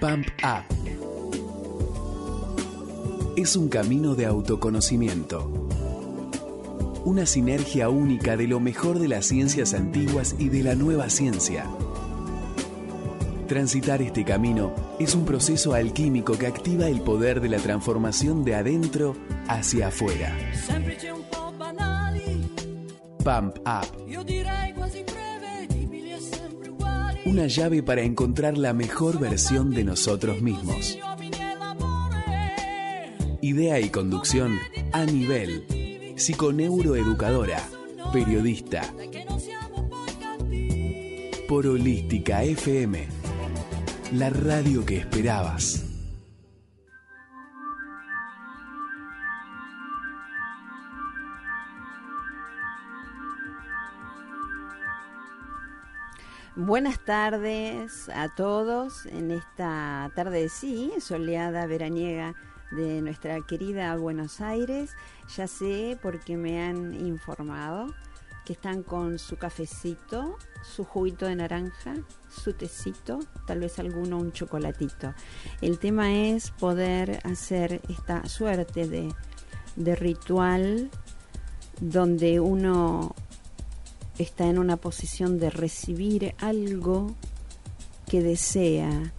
Pump Up. Es un camino de autoconocimiento. Una sinergia única de lo mejor de las ciencias antiguas y de la nueva ciencia. Transitar este camino es un proceso alquímico que activa el poder de la transformación de adentro hacia afuera. Pump Up. Una llave para encontrar la mejor versión de nosotros mismos. Idea y conducción a nivel. Psiconeuroeducadora. Periodista. Por Holística FM. La radio que esperabas. Buenas tardes a todos en esta tarde de sí, soleada veraniega de nuestra querida Buenos Aires. Ya sé porque me han informado que están con su cafecito, su juguito de naranja, su tecito, tal vez alguno un chocolatito. El tema es poder hacer esta suerte de, de ritual donde uno está en una posición de recibir algo que desea.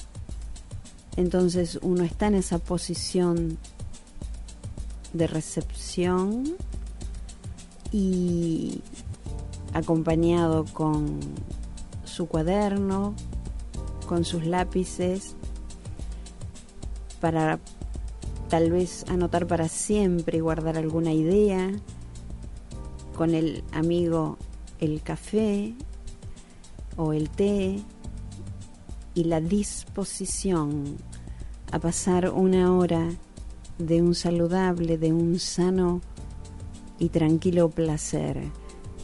Entonces uno está en esa posición de recepción y acompañado con su cuaderno, con sus lápices, para tal vez anotar para siempre y guardar alguna idea, con el amigo el café o el té y la disposición a pasar una hora de un saludable, de un sano y tranquilo placer.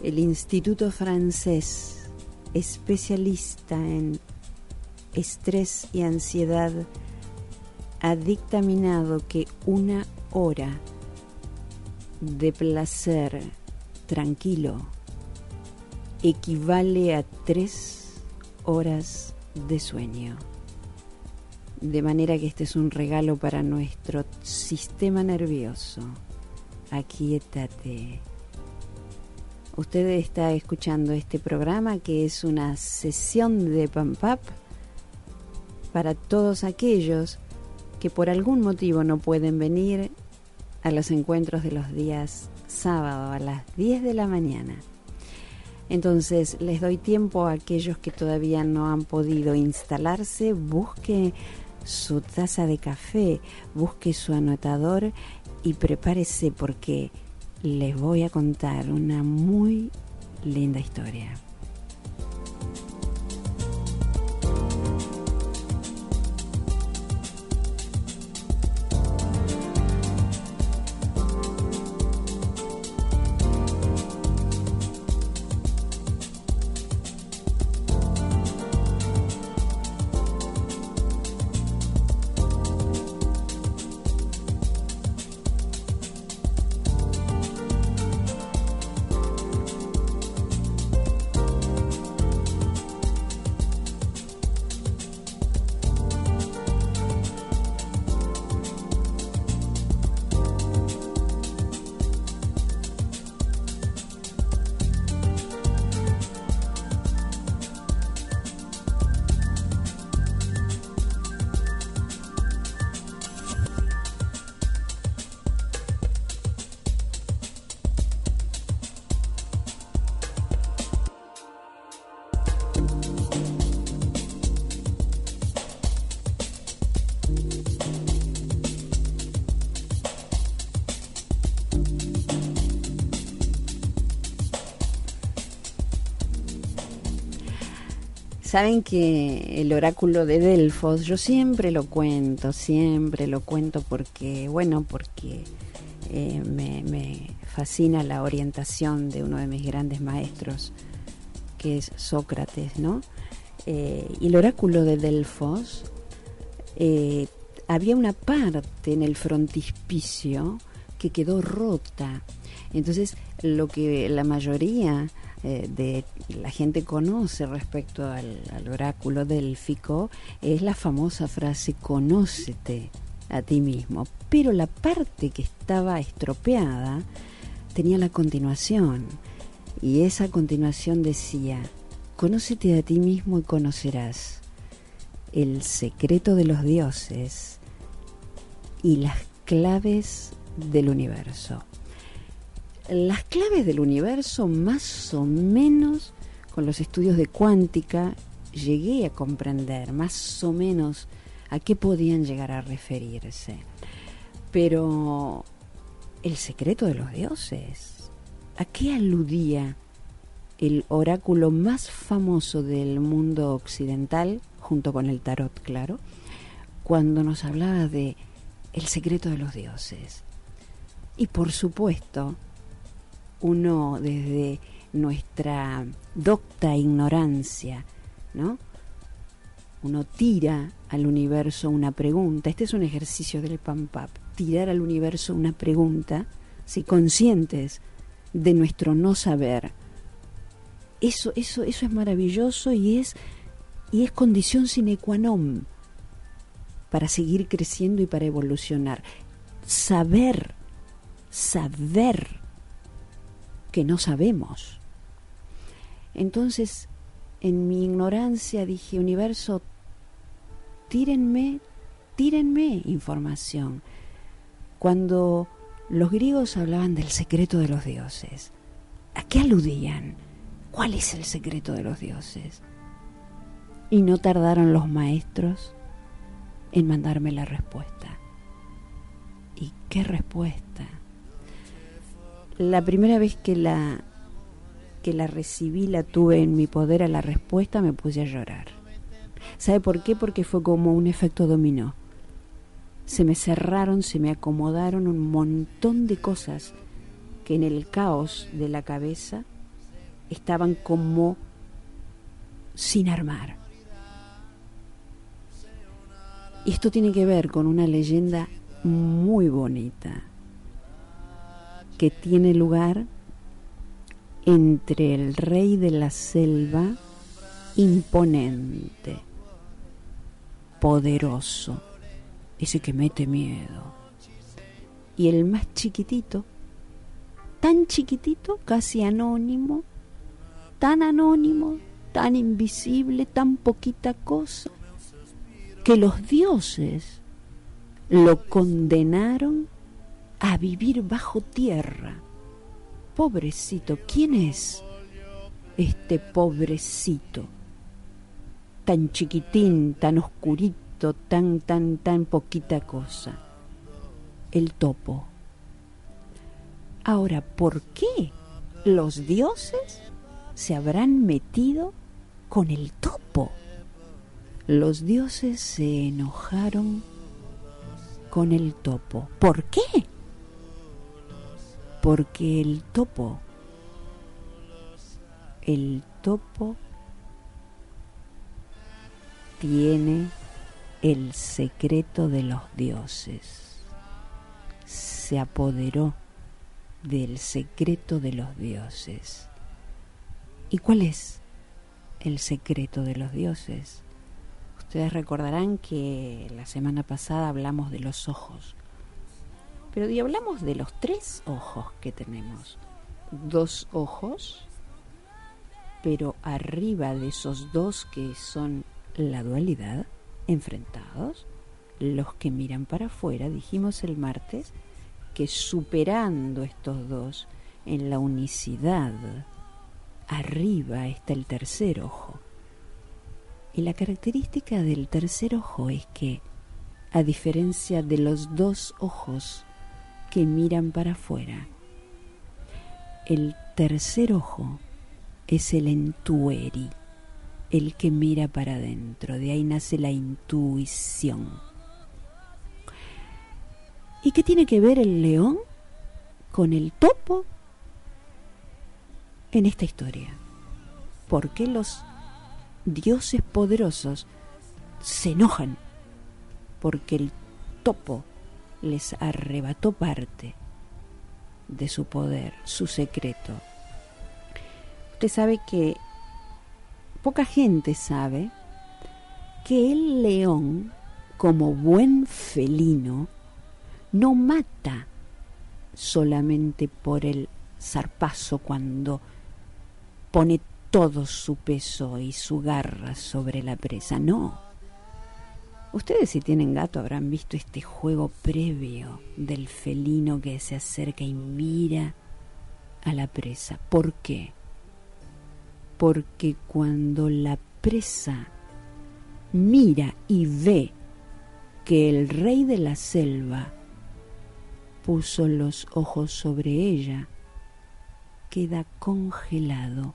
El Instituto Francés, especialista en estrés y ansiedad, ha dictaminado que una hora de placer tranquilo equivale a tres horas de sueño. De manera que este es un regalo para nuestro sistema nervioso. Aquietate. Usted está escuchando este programa que es una sesión de Pump Up para todos aquellos que por algún motivo no pueden venir a los encuentros de los días sábado a las 10 de la mañana. Entonces les doy tiempo a aquellos que todavía no han podido instalarse, busque su taza de café, busque su anotador y prepárese porque les voy a contar una muy linda historia. Saben que el oráculo de Delfos, yo siempre lo cuento, siempre lo cuento porque, bueno, porque eh, me, fascina la orientación de uno de mis grandes maestros, que es Sócrates, ¿no? Eh, y el oráculo de Delfos, eh, había una parte en el frontispicio que quedó rota. Entonces, lo que la mayoría eh, de la gente conoce respecto al, oráculo delfico es la famosa frase conócete a ti mismo. Pero la parte que estaba estropeada tenía la continuación. Y esa continuación decía, conócete a ti mismo y conocerás el secreto de los dioses y las claves del universo las claves del universo más o menos con los estudios de cuántica llegué a comprender más o menos a qué podían llegar a referirse. Pero el secreto de los dioses, ¿a qué aludía el oráculo más famoso del mundo occidental, junto con el tarot, claro, cuando nos hablaba de el secreto de los dioses? Y por supuesto, uno desde nuestra docta ignorancia, ¿no? Uno tira al universo una pregunta. Este es un ejercicio del PAMPAP. Tirar al universo una pregunta, si conscientes de nuestro no saber. Eso, eso, eso es maravilloso y es, y es condición sine qua non para seguir creciendo y para evolucionar. Saber, saber que no sabemos. Entonces, en mi ignorancia dije, universo, tírenme, tírenme información. Cuando los griegos hablaban del secreto de los dioses, ¿a qué aludían? ¿Cuál es el secreto de los dioses? Y no tardaron los maestros en mandarme la respuesta. ¿Y qué respuesta? La primera vez que la que la recibí, la tuve en mi poder a la respuesta, me puse a llorar. ¿Sabe por qué? Porque fue como un efecto dominó. Se me cerraron, se me acomodaron un montón de cosas que en el caos de la cabeza estaban como sin armar. Y esto tiene que ver con una leyenda muy bonita que tiene lugar entre el rey de la selva imponente, poderoso, ese que mete miedo, y el más chiquitito, tan chiquitito, casi anónimo, tan anónimo, tan invisible, tan poquita cosa, que los dioses lo condenaron a vivir bajo tierra. Pobrecito, ¿quién es este pobrecito? Tan chiquitín, tan oscurito, tan, tan, tan poquita cosa. El topo. Ahora, ¿por qué los dioses se habrán metido con el topo? Los dioses se enojaron con el topo. ¿Por qué? Porque el topo, el topo tiene el secreto de los dioses, se apoderó del secreto de los dioses. ¿Y cuál es el secreto de los dioses? Ustedes recordarán que la semana pasada hablamos de los ojos pero y hablamos de los tres ojos que tenemos. Dos ojos, pero arriba de esos dos que son la dualidad, enfrentados, los que miran para afuera, dijimos el martes, que superando estos dos en la unicidad, arriba está el tercer ojo. Y la característica del tercer ojo es que, a diferencia de los dos ojos que miran para afuera. El tercer ojo es el entueri, el que mira para adentro, de ahí nace la intuición. ¿Y qué tiene que ver el león con el topo en esta historia? ¿Por qué los dioses poderosos se enojan? Porque el topo les arrebató parte de su poder, su secreto. Usted sabe que poca gente sabe que el león, como buen felino, no mata solamente por el zarpazo cuando pone todo su peso y su garra sobre la presa, no. Ustedes si tienen gato habrán visto este juego previo del felino que se acerca y mira a la presa. ¿Por qué? porque cuando la presa mira y ve que el rey de la selva puso los ojos sobre ella, queda congelado,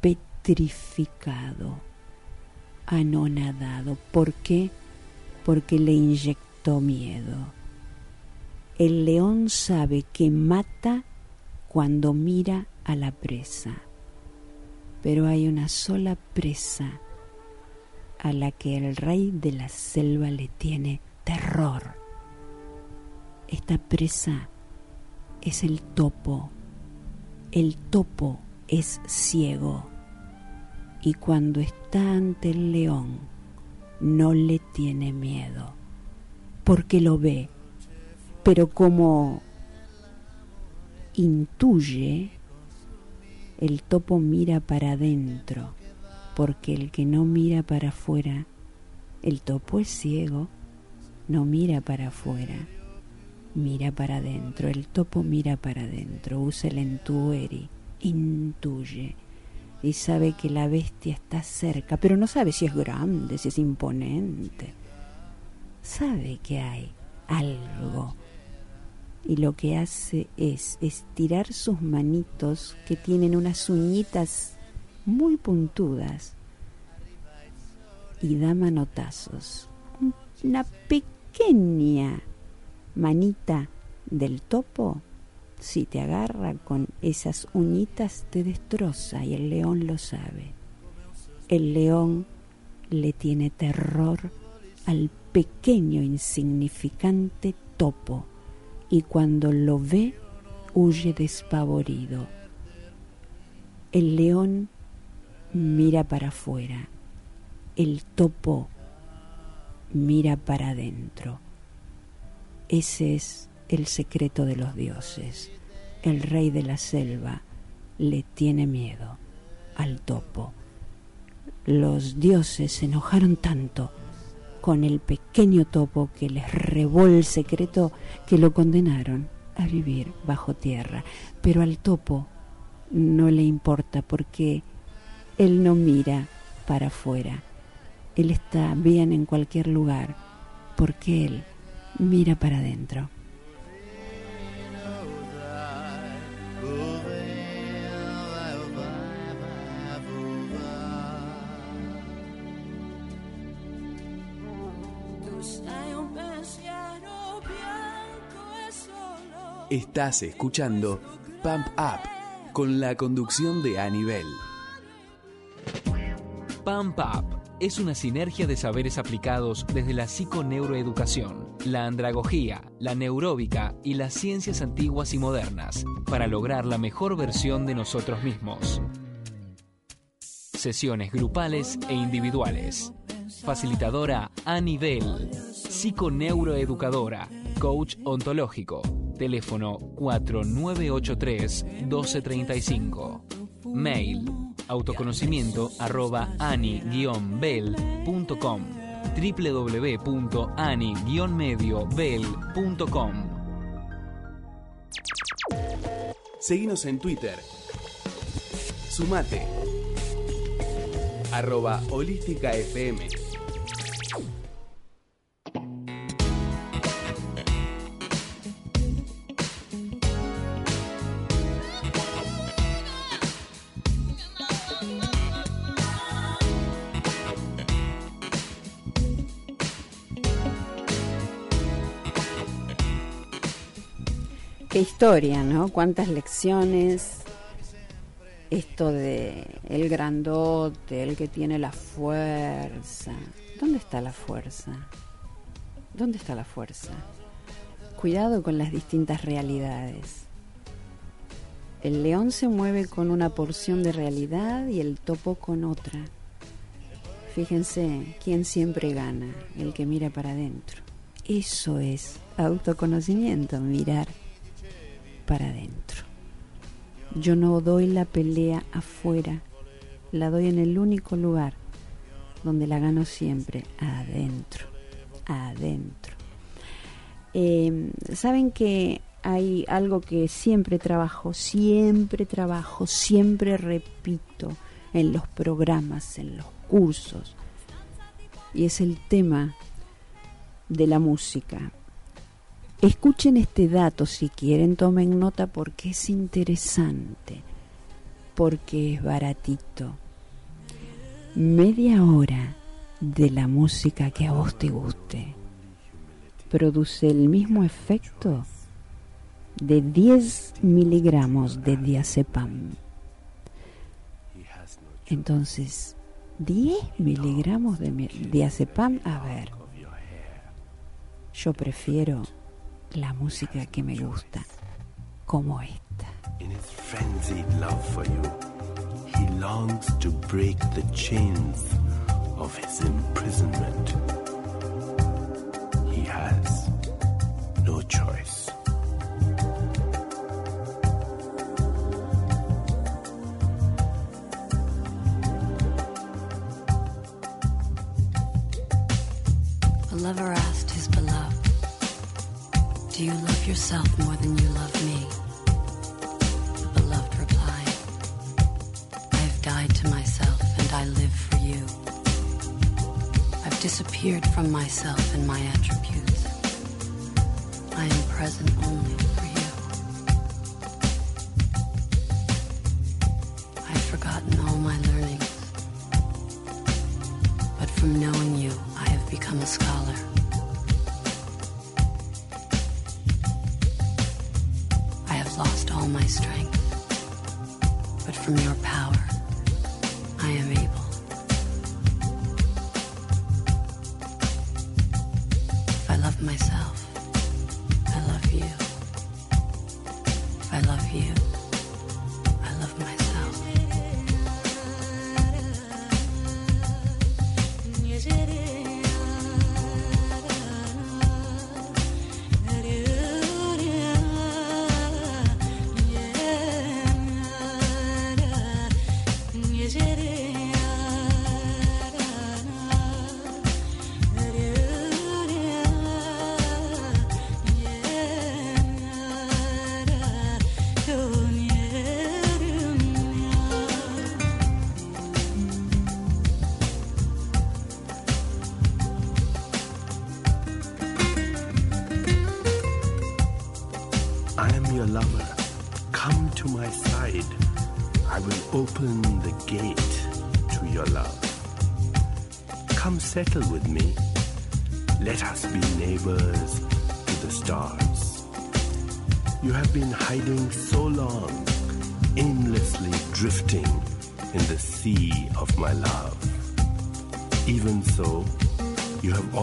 petrificado, anonadado. ¿Por qué? Porque le inyectó miedo. El león sabe que mata cuando mira a la presa pero hay una sola presa a la que el rey de la selva le tiene terror. Esta presa es el topo. El topo es ciego y cuando está ante el león no le tiene miedo porque lo ve, pero como intuye el topo mira para adentro, porque el que no mira para afuera, el topo es ciego, no mira para afuera, mira para adentro, el topo mira para adentro, usa el entueri, intuye y sabe que la bestia está cerca, pero no sabe si es grande, si es imponente. Sabe que hay algo y lo que hace es estirar sus manitos que tienen unas uñitas muy puntudas y da manotazos. Una pequeña manita del topo, si te agarra con esas uñitas, te destroza y el león lo sabe. El león le tiene terror al pequeño insignificante topo y cuando lo ve huye despavorido. El león mira para afuera, el topo mira para adentro. Ese es el secreto de los dioses. El rey de la selva le tiene miedo al topo. Los dioses se enojaron tanto con el pequeño topo que les rebó el secreto que lo condenaron a vivir bajo tierra. Pero al topo no le importa porque él no mira para afuera. Él está bien en cualquier lugar porque él mira para adentro. Estás escuchando Pump Up con la conducción de Anibel. Pump Up es una sinergia de saberes aplicados desde la psiconeuroeducación, la andragogía, la neuróbica y las ciencias antiguas y modernas para lograr la mejor versión de nosotros mismos. Sesiones grupales e individuales. Facilitadora a nivel. Psiconeuroeducadora. Coach ontológico Teléfono 4983-1235. Mail autoconocimiento arroba ani-bell.com www.ani-mediobell.com Seguimos en Twitter. Sumate. Arroba holística FM. Qué historia, ¿no? Cuántas lecciones. Esto de el grandote, el que tiene la fuerza. ¿Dónde está la fuerza? ¿Dónde está la fuerza? Cuidado con las distintas realidades. El león se mueve con una porción de realidad y el topo con otra. Fíjense, ¿quién siempre gana? El que mira para adentro. Eso es autoconocimiento, mirar para adentro. Yo no doy la pelea afuera, la doy en el único lugar donde la gano siempre, adentro, adentro. Eh, Saben que hay algo que siempre trabajo, siempre trabajo, siempre repito en los programas, en los cursos, y es el tema de la música. Escuchen este dato si quieren, tomen nota porque es interesante, porque es baratito. Media hora de la música que a vos te guste produce el mismo efecto de 10 miligramos de diazepam. Entonces, 10 miligramos de diazepam, a ver, yo prefiero la música que me gusta, como esta. In his frenzied love for you, he longs to break the chains of his imprisonment. He has no choice. A lover asked Do you love yourself more than you love me? The beloved replied, I have died to myself and I live for you. I've disappeared from myself and my attributes. I am present only for you. I've forgotten all my learnings, but from knowing you, I have become a scholar. My strength, but from your power,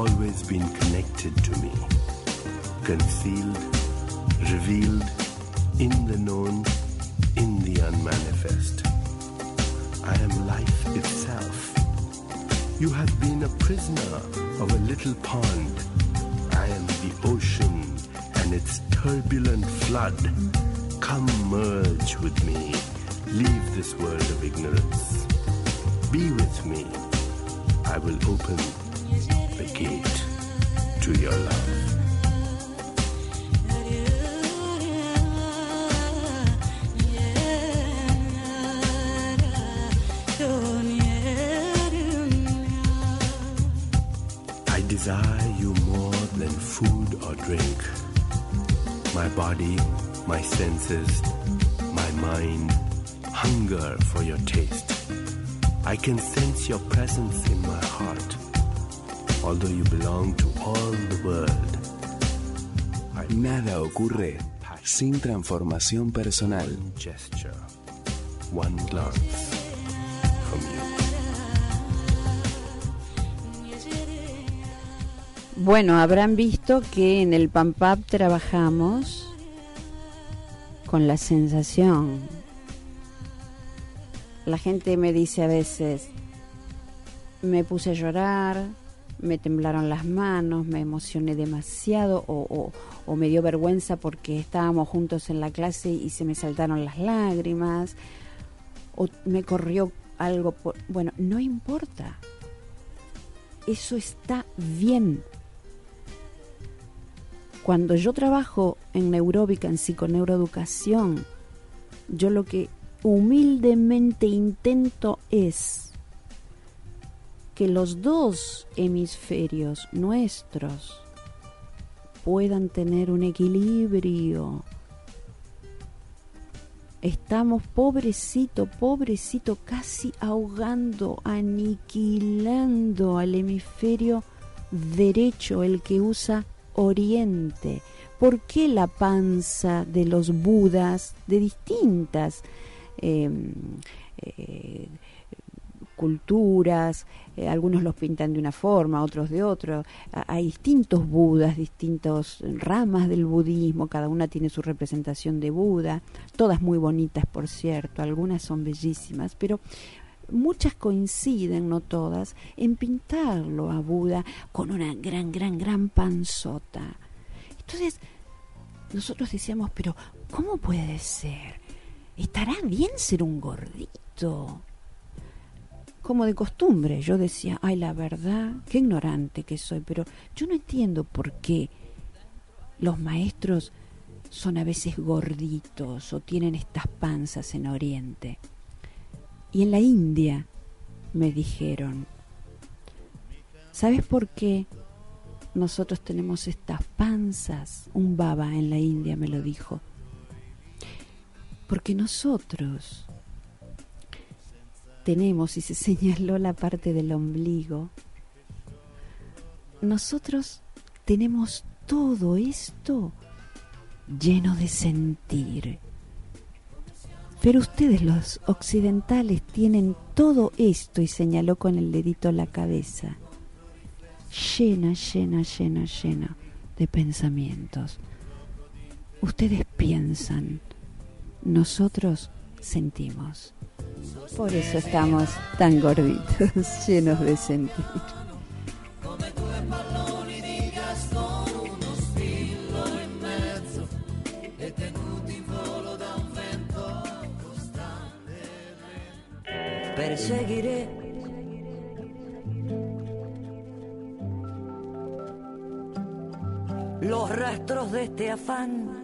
always been connected to me, concealed revealed in the known, in the unmanifest. I am life itself. You have been a prisoner of a little pond. I am the ocean and its turbulent flood. Come merge with me. Leave this world of ignorance. Be with me. I will open the gate to your love. I desire you more than food or drink. My body, my senses, my mind hunger for your taste. I can sense your presence in my heart. Although you belong to all the world, I Nada ocurre sin transformación personal. One gesture, one glance from you. Bueno, habrán visto que en el PAMPAP trabajamos con la sensación. La gente me dice a veces, me puse a llorar, me temblaron las manos, me emocioné demasiado o, o- o me dio vergüenza porque estábamos juntos en la clase y se me saltaron las lágrimas o me corrió algo por... Bueno, no importa. Eso está bien. Cuando yo trabajo en neuróbica, en psiconeuroeducación, yo lo que humildemente intento es que los dos hemisferios nuestros puedan tener un equilibrio. Estamos pobrecito, pobrecito, casi ahogando, aniquilando al hemisferio derecho, el que usa oriente. ¿Por qué la panza de los budas de distintas eh, eh, culturas, eh, algunos los pintan de una forma, otros de otro. Hay distintos budas, distintas ramas del budismo, cada una tiene su representación de Buda, todas muy bonitas, por cierto, algunas son bellísimas, pero muchas coinciden, no todas, en pintarlo a Buda con una gran, gran, gran panzota. Entonces, nosotros decíamos, pero ¿cómo puede ser? ¿Estará bien ser un gordito? Como de costumbre. Yo decía, ay, la verdad, qué ignorante que soy, pero yo no entiendo por qué los maestros son a veces gorditos o tienen estas panzas en Oriente. Y en la India me dijeron, ¿sabes por qué nosotros tenemos estas panzas? Un baba en la India me lo dijo. Porque nosotros tenemos, y se señaló la parte del ombligo, nosotros tenemos todo esto lleno de sentir. Pero ustedes los occidentales tienen todo esto, y señaló con el dedito la cabeza, llena, llena, llena, llena de pensamientos. Ustedes piensan, nosotros sentimos. Por eso estamos tan gorditos, llenos de sentir. perseguiré. Los rastros de este afán.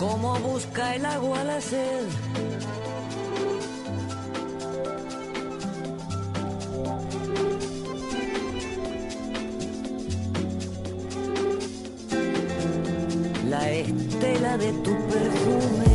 Como busca el agua la sed. la estela de tu perfume.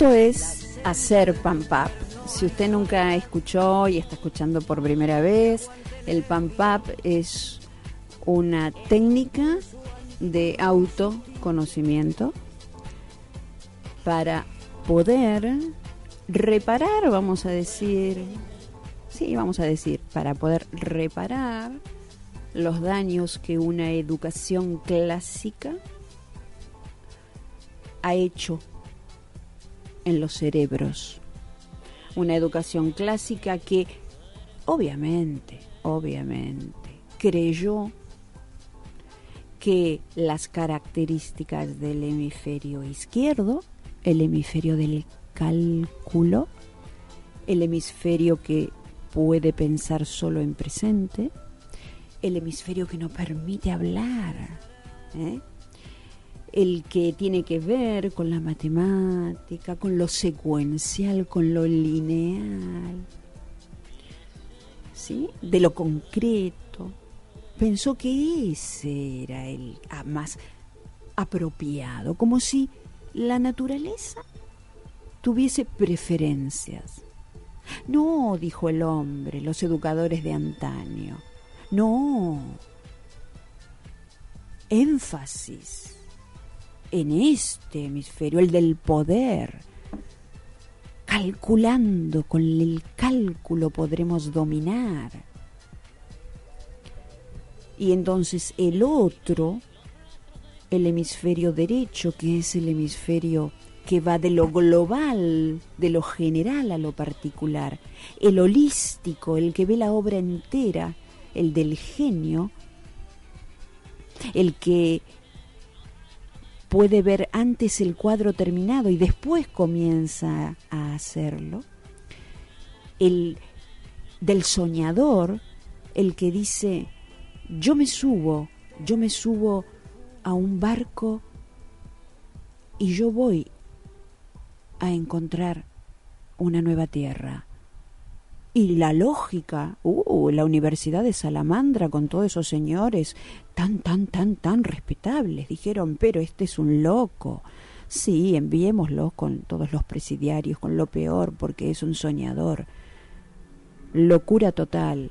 Esto es hacer pump up. Si usted nunca escuchó y está escuchando por primera vez, el pump up es una técnica de autoconocimiento para poder reparar, vamos a decir, sí, vamos a decir, para poder reparar los daños que una educación clásica ha hecho en los cerebros. Una educación clásica que obviamente, obviamente, creyó que las características del hemisferio izquierdo, el hemisferio del cálculo, el hemisferio que puede pensar solo en presente, el hemisferio que no permite hablar, ¿eh? El que tiene que ver con la matemática, con lo secuencial, con lo lineal, ¿sí? de lo concreto. Pensó que ese era el ah, más apropiado, como si la naturaleza tuviese preferencias. No, dijo el hombre, los educadores de antaño. No. Énfasis en este hemisferio, el del poder. Calculando, con el cálculo podremos dominar. Y entonces el otro, el hemisferio derecho, que es el hemisferio que va de lo global, de lo general a lo particular, el holístico, el que ve la obra entera, el del genio, el que puede ver antes el cuadro terminado y después comienza a hacerlo, el del soñador, el que dice, yo me subo, yo me subo a un barco y yo voy a encontrar una nueva tierra. Y la lógica, uh, la Universidad de Salamandra con todos esos señores tan, tan, tan, tan respetables, dijeron, pero este es un loco. Sí, enviémoslo con todos los presidiarios, con lo peor, porque es un soñador. Locura total.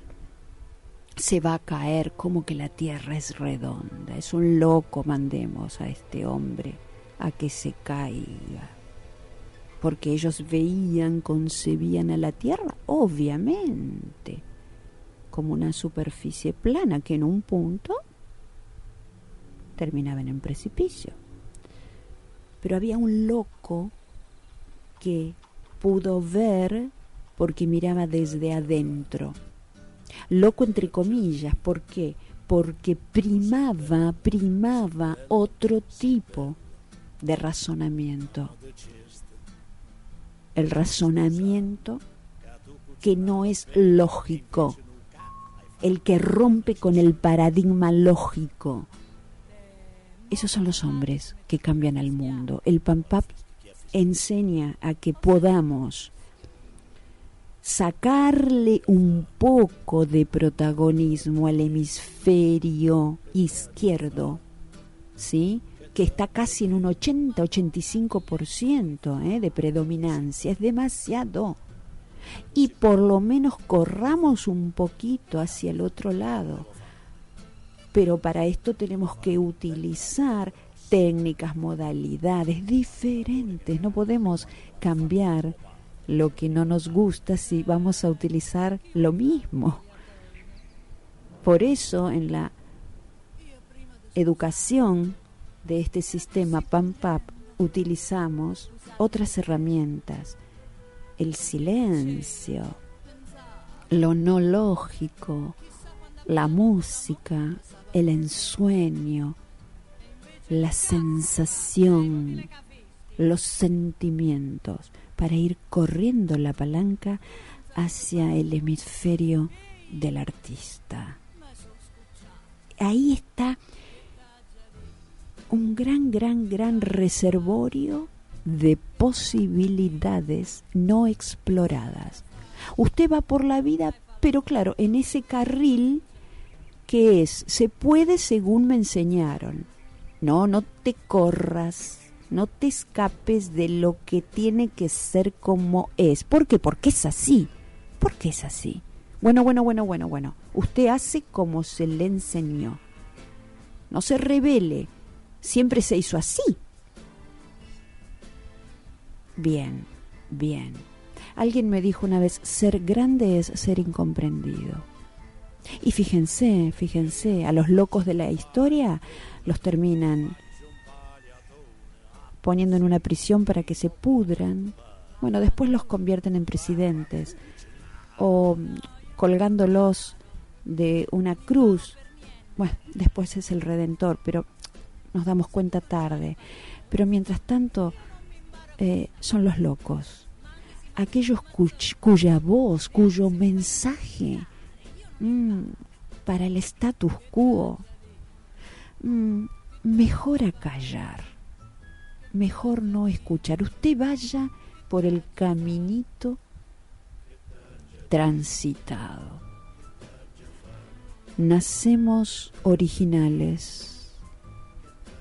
Se va a caer como que la tierra es redonda. Es un loco, mandemos a este hombre a que se caiga porque ellos veían, concebían a la Tierra, obviamente, como una superficie plana que en un punto terminaba en un precipicio. Pero había un loco que pudo ver porque miraba desde adentro. Loco entre comillas, ¿por qué? Porque primaba, primaba otro tipo de razonamiento el razonamiento que no es lógico, el que rompe con el paradigma lógico. Esos son los hombres que cambian al mundo. El PAMPAP enseña a que podamos sacarle un poco de protagonismo al hemisferio izquierdo, ¿sí? Que está casi en un 80-85% ¿eh? de predominancia, es demasiado. Y por lo menos corramos un poquito hacia el otro lado. Pero para esto tenemos que utilizar técnicas, modalidades diferentes. No podemos cambiar lo que no nos gusta si vamos a utilizar lo mismo. Por eso en la educación de este sistema PAMPAP utilizamos otras herramientas, el silencio, lo no lógico, la música, el ensueño, la sensación, los sentimientos, para ir corriendo la palanca hacia el hemisferio del artista. Ahí está un gran, gran, gran reservorio de posibilidades no exploradas. Usted va por la vida, pero claro, en ese carril que es, se puede según me enseñaron. No, no te corras, no te escapes de lo que tiene que ser como es. ¿Por qué? Porque es así. ¿Por qué es así? Bueno, bueno, bueno, bueno, bueno. Usted hace como se le enseñó. No se revele. Siempre se hizo así. Bien, bien. Alguien me dijo una vez, ser grande es ser incomprendido. Y fíjense, fíjense, a los locos de la historia los terminan poniendo en una prisión para que se pudran. Bueno, después los convierten en presidentes o colgándolos de una cruz. Bueno, después es el redentor, pero nos damos cuenta tarde. Pero mientras tanto eh, son los locos, aquellos cuya voz, cuyo mensaje mm, para el status quo, mm, mejor a callar, mejor no escuchar. Usted vaya por el caminito transitado. Nacemos originales,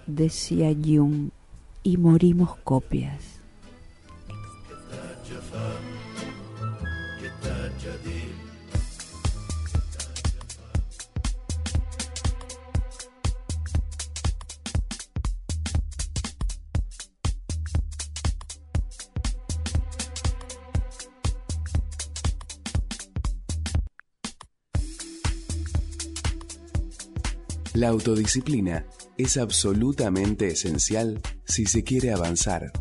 decía Jung, y morimos copias. La autodisciplina es absolutamente esencial si se quiere avanzar.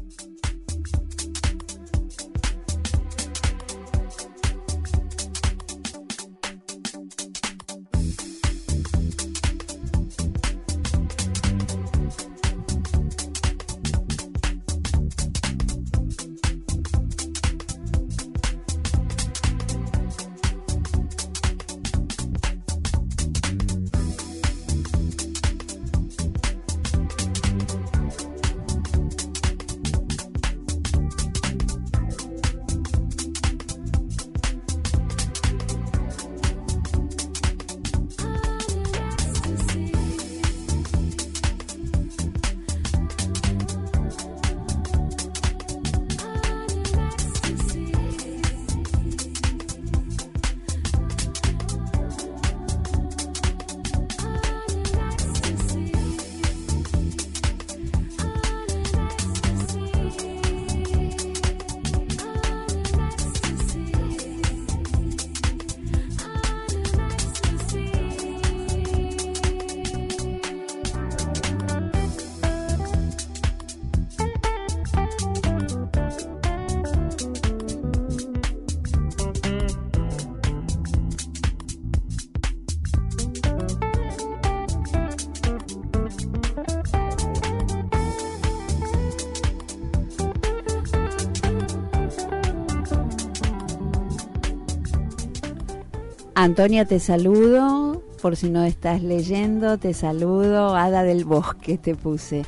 Antonia, te saludo, por si no estás leyendo, te saludo, Hada del Bosque te puse.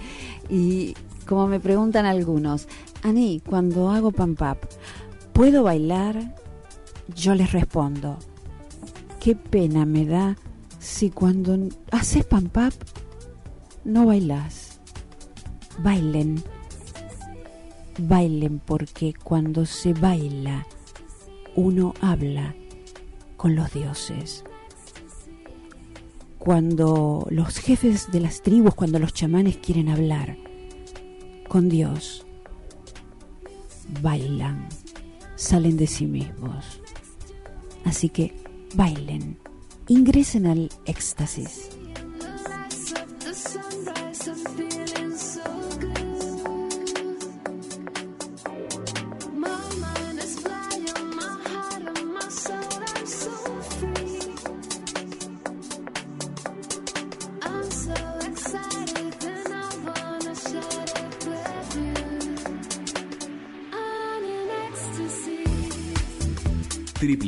Y como me preguntan algunos, Ani, cuando hago pam pam, ¿puedo bailar? Yo les respondo, qué pena me da si cuando haces pam pam no bailas. Bailen, bailen porque cuando se baila uno habla con los dioses. cuando los jefes de las tribus, cuando los chamanes quieren hablar con Dios, bailan, salen de sí mismos. Así que bailen, ingresen al éxtasis.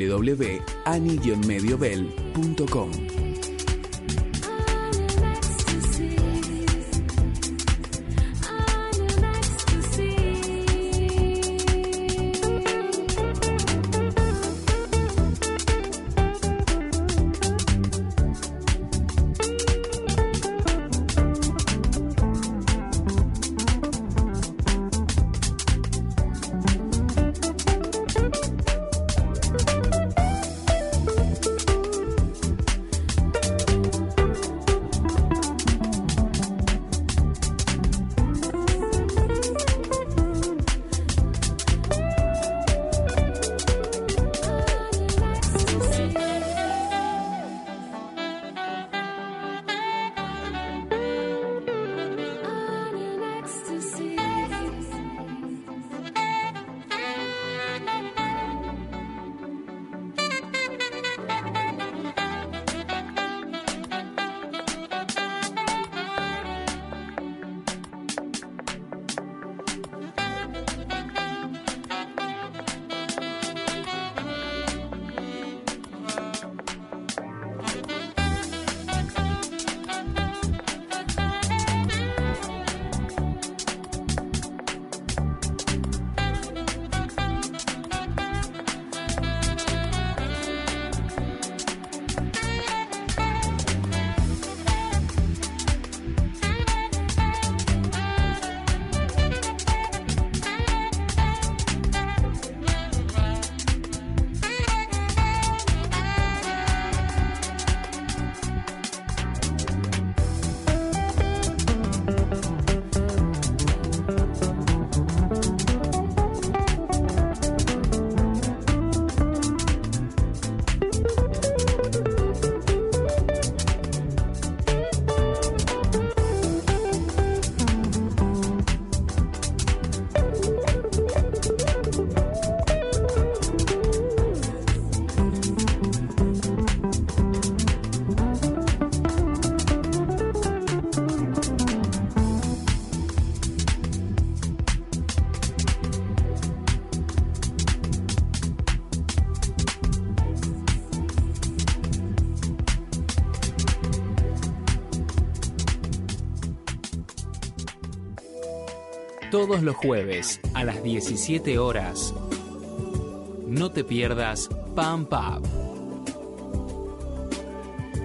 www.ani-mediobel.com Todos los jueves a las 17 horas. No te pierdas Pam Pam.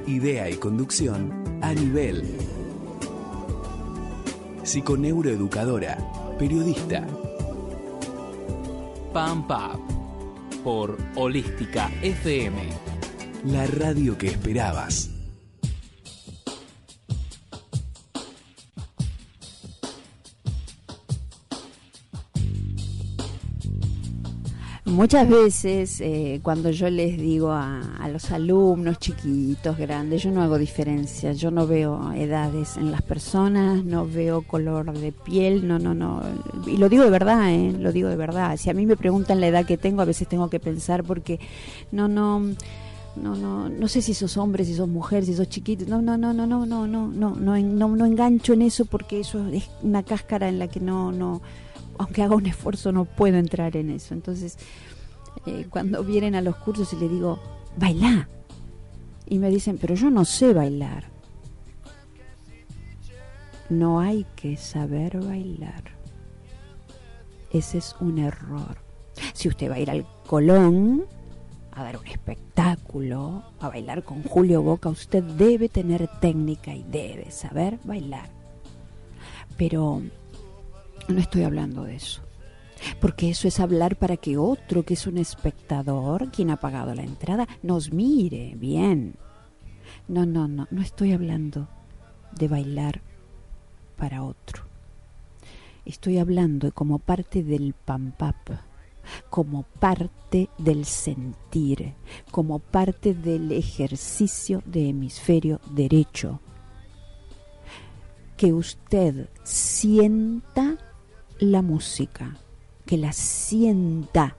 Idea y conducción a nivel. Psiconeuroeducadora, periodista. Pam Pam. Por Holística FM. La radio que esperabas. Muchas veces eh, cuando yo les digo a, los alumnos chiquitos, grandes, yo no hago diferencia, yo no veo edades en las personas, no veo color de piel, no, no, no, y lo digo de verdad, eh, lo digo de verdad. Si a mí me preguntan la edad que tengo, a veces tengo que pensar porque no, no, no, no, no sé si sos hombre, si sos mujer, si sos chiquito, no, no, no, no, no, no, no, no, no, no, no engancho en eso porque eso es una cáscara en la que no, no aunque haga un esfuerzo no puedo entrar en eso. Entonces, eh, cuando vienen a los cursos y le digo, baila. Y me dicen, pero yo no sé bailar. No hay que saber bailar. Ese es un error. Si usted va a ir al Colón a dar un espectáculo, a bailar con Julio Boca, usted debe tener técnica y debe saber bailar. Pero no estoy hablando de eso. Porque eso es hablar para que otro, que es un espectador, quien ha pagado la entrada, nos mire bien. No, no, no, no estoy hablando de bailar para otro. Estoy hablando como parte del pampap, como parte del sentir, como parte del ejercicio de hemisferio derecho. Que usted sienta la música, que la sienta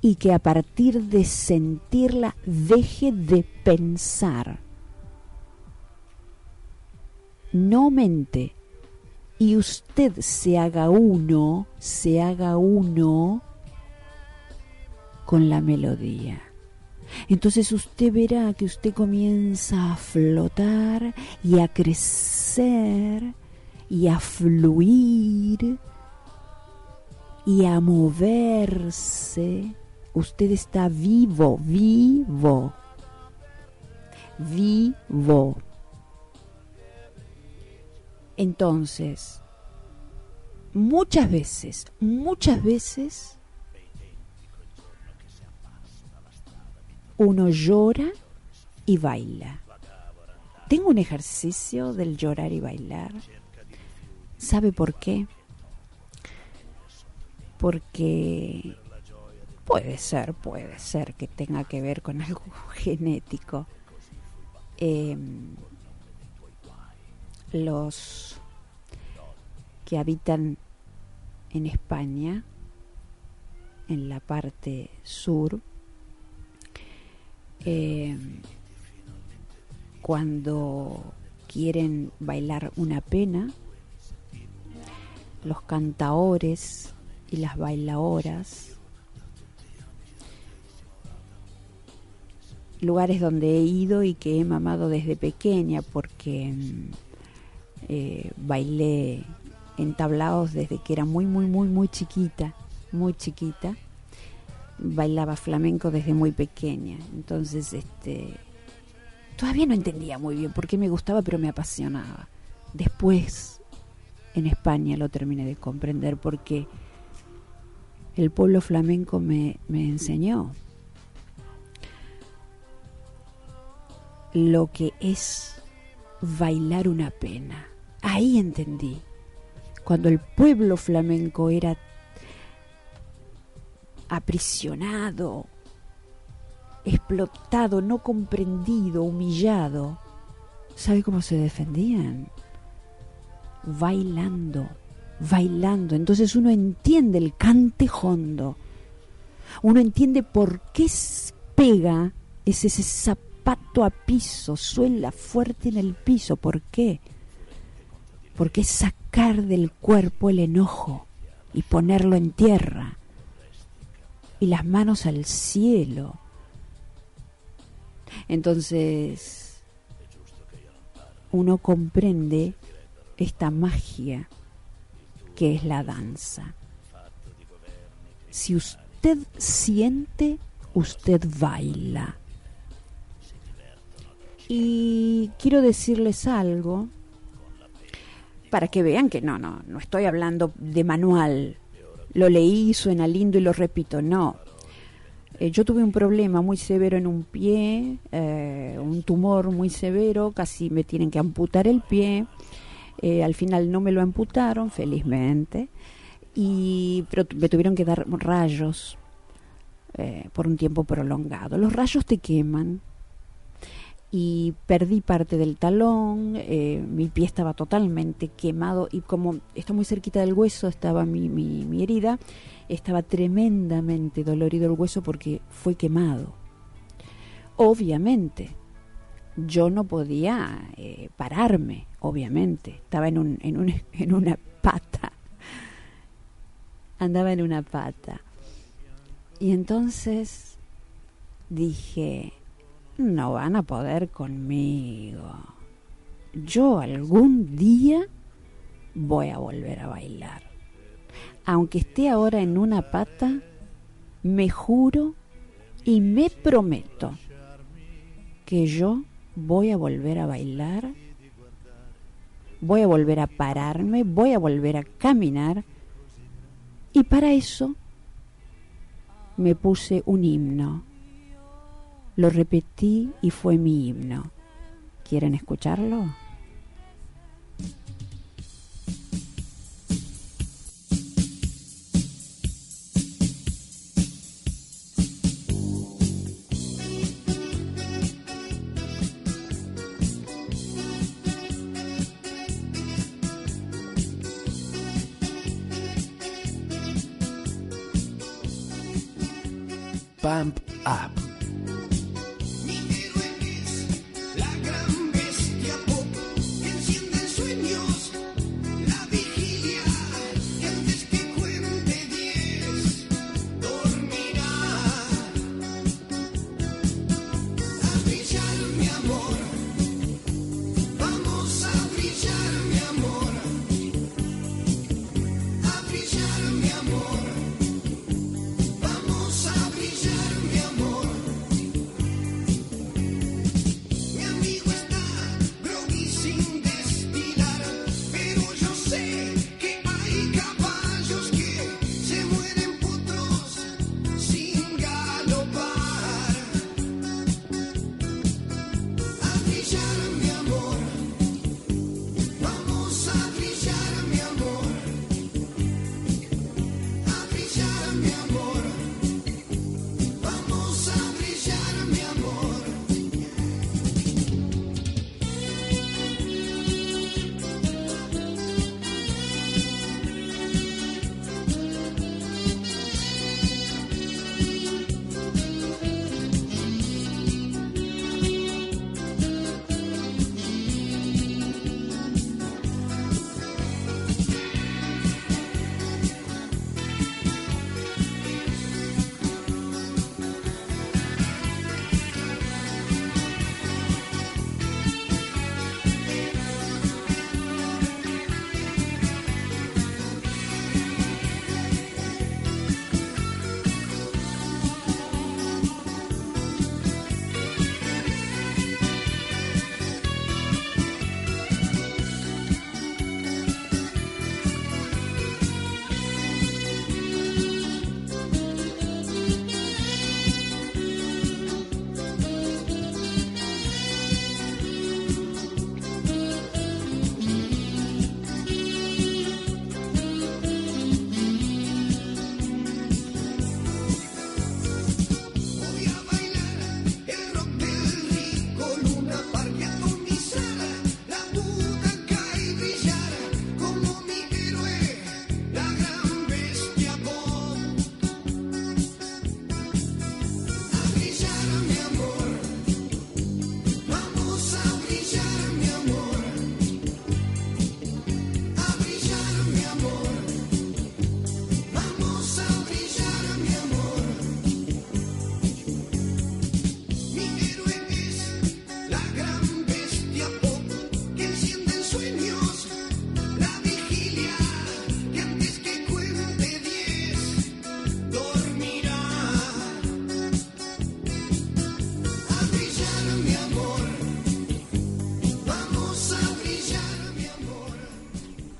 y que a partir de sentirla deje de pensar. No mente y usted se haga uno, se haga uno con la melodía. Entonces usted verá que usted comienza a flotar y a crecer y a fluir y a moverse. Usted está vivo, vivo, vivo. Entonces, muchas veces, muchas veces, uno llora y baila. Tengo un ejercicio del llorar y bailar. ¿Sabe por qué? Porque puede ser, puede ser que tenga que ver con algo genético. Em, los que habitan en España, en la parte sur, eh, cuando quieren bailar una pena, los cantaores y las bailadoras, lugares donde he ido y que he mamado desde pequeña porque mm, eh, bailé entablados desde que era muy, muy, muy, muy chiquita, muy chiquita. Bailaba flamenco desde muy pequeña. Entonces, este, todavía no entendía muy bien por qué me gustaba, pero me apasionaba. Después, en España lo terminé de comprender porque el pueblo flamenco me, me enseñó lo que es bailar una pena. Ahí entendí, cuando el pueblo flamenco era aprisionado, explotado, no comprendido, humillado, ¿sabe cómo se defendían? Bailando, bailando. Entonces uno entiende el cante hondo, uno entiende por qué pega ese zapato a piso, suela fuerte en el piso. ¿Por qué? Porque es sacar del cuerpo el enojo y ponerlo en tierra y las manos al cielo. Entonces, uno comprende esta magia que es la danza. Si usted siente, usted baila. Y quiero decirles algo para que vean que no, no, no estoy hablando de manual. Lo leí, suena lindo y lo repito, no. Eh, yo tuve un problema muy severo en un pie, eh, un tumor muy severo, casi me tienen que amputar el pie. Eh, al final no me lo amputaron, felizmente, y, pero me tuvieron que dar rayos por un tiempo prolongado. Los rayos te queman, y perdí parte del talón, eh, mi pie estaba totalmente quemado y como está muy cerquita del hueso estaba mi, mi, herida, estaba tremendamente dolorido el hueso porque fue quemado. Obviamente, yo no podía eh, pararme, obviamente, estaba en, un, en, un, en una pata, andaba en una pata. Y entonces dije, no van a poder conmigo. Yo algún día voy a volver a bailar. Aunque esté ahora en una pata, me juro y me prometo que yo voy a volver a bailar, voy a volver a pararme, voy a volver a caminar y para eso me puse un himno Lo repetí y fue mi himno. ¿Quieren escucharlo? Pump Up.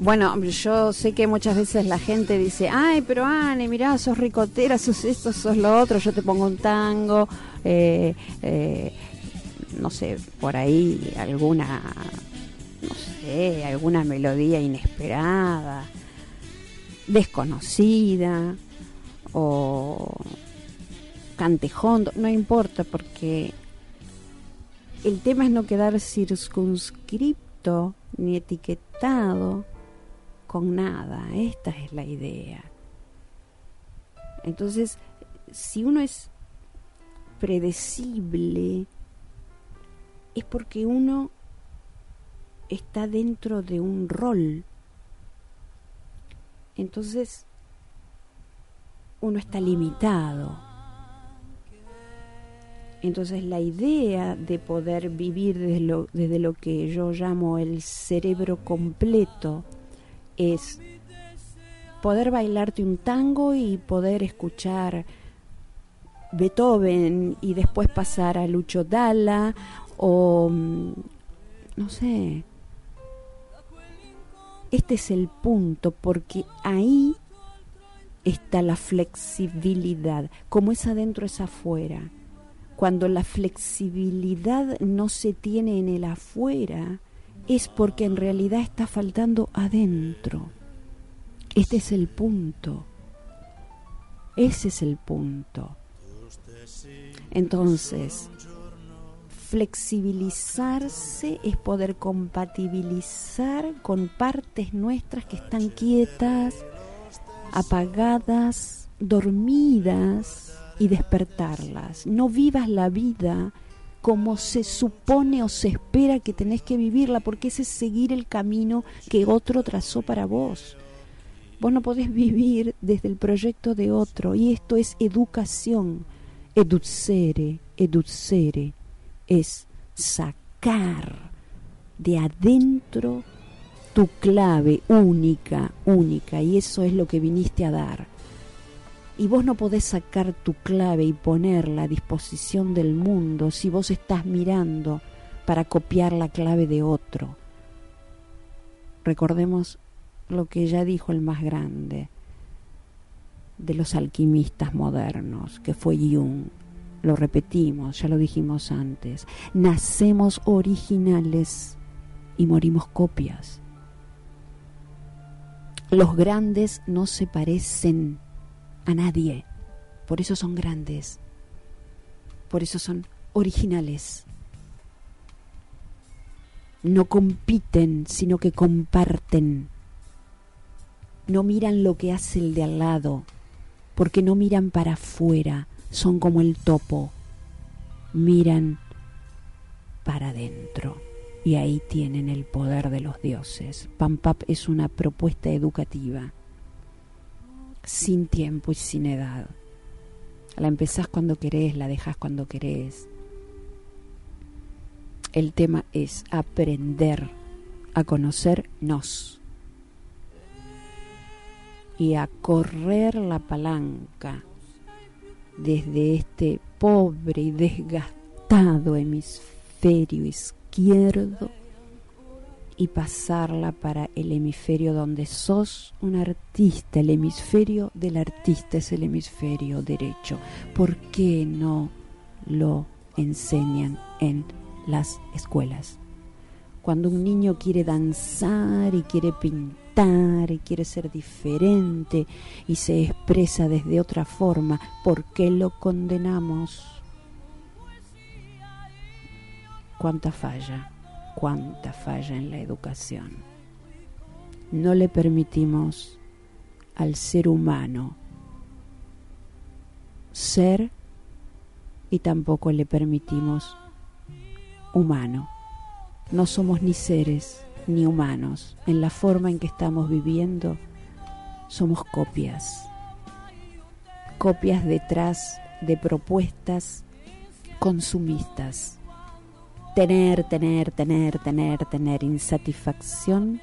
Bueno, yo sé que muchas veces la gente dice, ay, pero Anne, mirá, sos ricotera, sos esto, sos lo otro, yo te pongo un tango, eh, eh, no sé, por ahí alguna, no sé, alguna melodía inesperada, desconocida, o cantejondo, no importa, porque el tema es no quedar circunscripto ni etiquetado con nada. Esta es la idea. Entonces, si uno es predecible, es porque uno está dentro de un rol. Entonces, uno está limitado. Entonces la idea de poder vivir desde lo, que yo llamo el cerebro completo es poder bailarte un tango y poder escuchar Beethoven y después pasar a Lucho Dalla o mm, no sé. Este es el punto porque ahí está la flexibilidad, como es adentro es afuera. Cuando la flexibilidad no se tiene en el afuera, es porque en realidad está faltando adentro. Este es el punto. Ese es el punto. Entonces, flexibilizarse es poder compatibilizar con partes nuestras que están quietas, apagadas, dormidas y despertarlas. No vivas la vida como se supone o se espera que tenés que vivirla, porque ese es seguir el camino que otro trazó para vos. Vos no podés vivir desde el proyecto de otro y esto es educación. Educere, educere es sacar de adentro tu clave única, única, y eso es lo que viniste a dar. Y vos no podés sacar tu clave y ponerla a disposición del mundo si vos estás mirando para copiar la clave de otro. Recordemos lo que ya dijo el más grande de los alquimistas modernos, que fue Jung. Lo repetimos, ya lo dijimos antes. Nacemos originales y morimos copias. Los grandes no se parecen a nadie, por eso son grandes, por eso son originales. No compiten, sino que comparten. No miran lo que hace el de al lado, porque no miran para afuera, son como el topo, miran para adentro. Y ahí tienen el poder de los dioses. Pampap es una propuesta educativa, sin tiempo y sin edad. La empezás cuando querés, la dejás cuando querés. El tema es aprender a conocernos y a correr la palanca desde este pobre y desgastado hemisferio izquierdo y pasarla para el hemisferio donde sos un artista. El hemisferio del artista es el hemisferio derecho. ¿Por qué no lo enseñan en las escuelas? Cuando un niño quiere danzar y quiere pintar y quiere ser diferente y se expresa desde otra forma, ¿por qué lo condenamos? ¿Cuánta falla? ¿Cuánta falla en la educación? No le permitimos al ser humano ser y tampoco le permitimos humano. No somos ni seres ni humanos. En la forma en que estamos viviendo, somos copias. Copias detrás de propuestas consumistas. Tener, tener, tener, tener, tener insatisfacción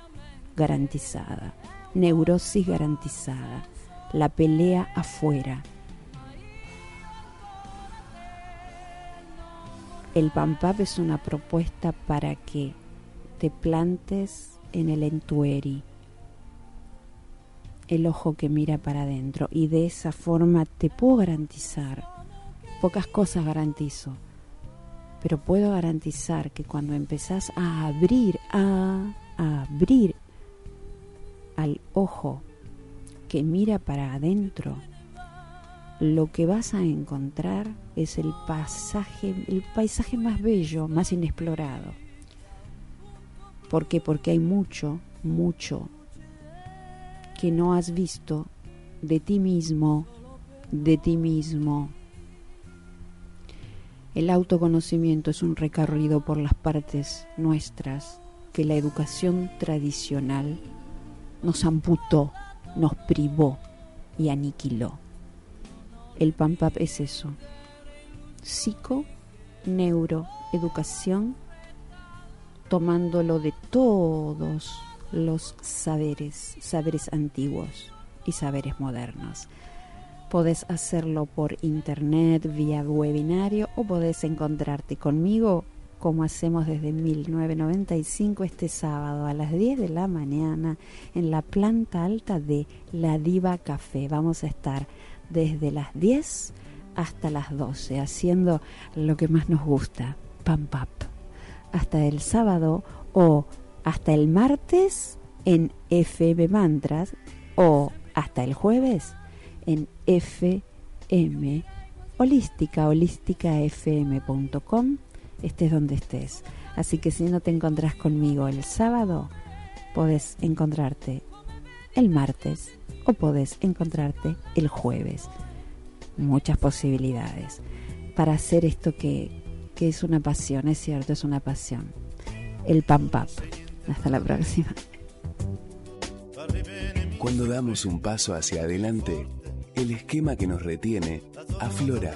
garantizada. Neurosis garantizada. La pelea afuera. El PAMPAP es una propuesta para que te plantes en el entueri, el ojo que mira para adentro, y de esa forma te puedo garantizar, pocas cosas garantizo, pero puedo garantizar que cuando empezás a abrir, a, abrir al ojo que mira para adentro, lo que vas a encontrar es el pasaje, el paisaje más bello, más inexplorado. ¿Por qué? Porque hay mucho, mucho que no has visto de ti mismo, de ti mismo. El autoconocimiento es un recorrido por las partes nuestras que la educación tradicional nos amputó, nos privó y aniquiló. El PAMPAP es eso. Psico, neuro, educación, tomándolo de todos los saberes, saberes antiguos y saberes modernos. Podés hacerlo por internet, vía webinario o podés encontrarte conmigo como hacemos desde 1995 este sábado a las 10 de la mañana en la planta alta de La Diva Café. Vamos a estar desde las 10 hasta las 12, haciendo lo que más nos gusta, pam pam. Hasta el sábado o hasta el martes en FM Mantras o hasta el jueves en FM Holística, holísticafm.com, estés donde estés. Así que si no te encontrás conmigo el sábado, podés encontrarte el martes o podés encontrarte el jueves. Muchas posibilidades para hacer esto que, que es una pasión, es cierto, es una pasión. El pam pam. Hasta la próxima. Cuando damos un paso hacia adelante, el esquema que nos retiene aflora.